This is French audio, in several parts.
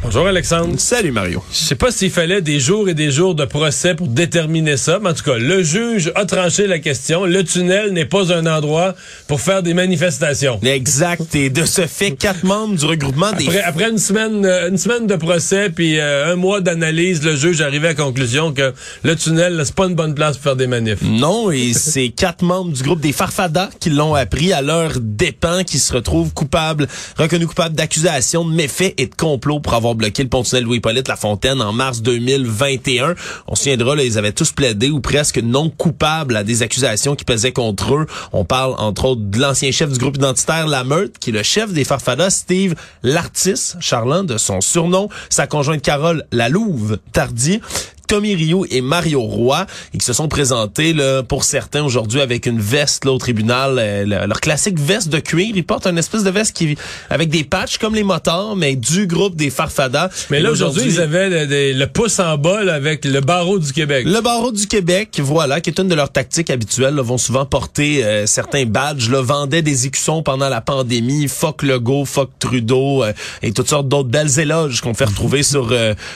Bonjour Alexandre. Salut Mario. Je sais pas s'il fallait des jours et des jours de procès pour déterminer ça, mais en tout cas, le juge a tranché la question. Le tunnel n'est pas un endroit pour faire des manifestations. Exact. Et de ce fait, quatre membres du regroupement des... Après, après une semaine, euh, une semaine de procès puis euh, un mois d'analyse, le juge arrivait à la conclusion que le tunnel, c'est pas une bonne place pour faire des manifs. Non, et c'est quatre membres du groupe des Farfadas qui l'ont appris à leur dépens, qui se retrouvent coupables, reconnus coupables d'accusations de méfaits et de complot pour avoir bloqué le Louis-Polyte Lafontaine en mars 2021. On se souviendra, là, ils avaient tous plaidé ou presque non coupables à des accusations qui pesaient contre eux. On parle entre autres de l'ancien chef du groupe identitaire La Meute, qui est le chef des Farfadas, Steve Lartis, Charlin de son surnom, sa conjointe Carole Lalouve Tardy, Tommy Rio et Mario Roy et qui se sont présentés là, pour certains aujourd'hui avec une veste là, au tribunal, euh, leur classique veste de cuir. Ils portent une espèce de veste qui avec des patchs comme les motards, mais du groupe des Farfadas. Mais là aujourd'hui ils avaient le, le pouce en bas là, avec le barreau du Québec. Le barreau du Québec, voilà, qui est une de leurs tactiques habituelles. Là, vont souvent porter euh, certains badges. Là, vendaient des écussons pendant la pandémie. Fuck Legault, fuck Trudeau euh, et toutes sortes d'autres belles éloges qu'on fait retrouver sur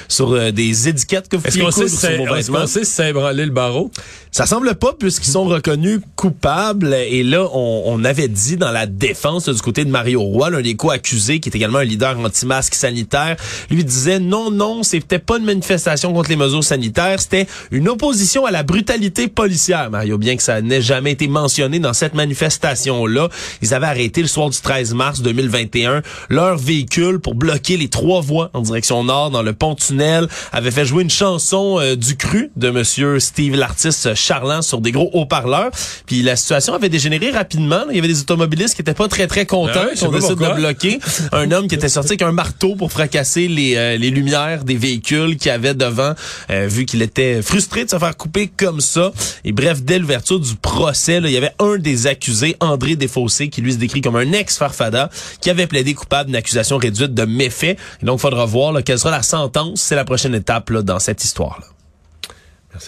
sur des étiquettes que vous est-ce qu'on sait si ça a ébranlé le barreau? Ça semble pas puisqu'ils sont reconnus coupables. Et là, on, avait dit dans la défense du côté de Mario Roy, l'un des co-accusés, qui est également un leader anti-masque sanitaire, lui disait non, non, c'était pas une manifestation contre les mesures sanitaires, c'était une opposition à la brutalité policière, Mario, bien que ça n'ait jamais été mentionné dans cette manifestation-là. Ils avaient arrêté le soir du 13 mars 2021 leur véhicule pour bloquer les trois voies en direction nord dans le pont-tunnel, avait fait jouer une chanson euh, du cru de Monsieur Steve l'artiste charlant sur des gros haut-parleurs. Puis la situation avait dégénéré rapidement. Il y avait des automobilistes qui étaient pas très très contents, ah qui ont décidé de bloquer. un homme qui était sorti avec un marteau pour fracasser les, euh, les lumières des véhicules qui avaient devant, euh, vu qu'il était frustré de se faire couper comme ça. Et bref, dès l'ouverture du procès, là, il y avait un des accusés, André Desfossés, qui lui se décrit comme un ex-farfada, qui avait plaidé coupable d'une accusation réduite de méfait. Et donc, il faudra voir là, quelle sera la sentence. C'est la prochaine étape là, dans cette histoire.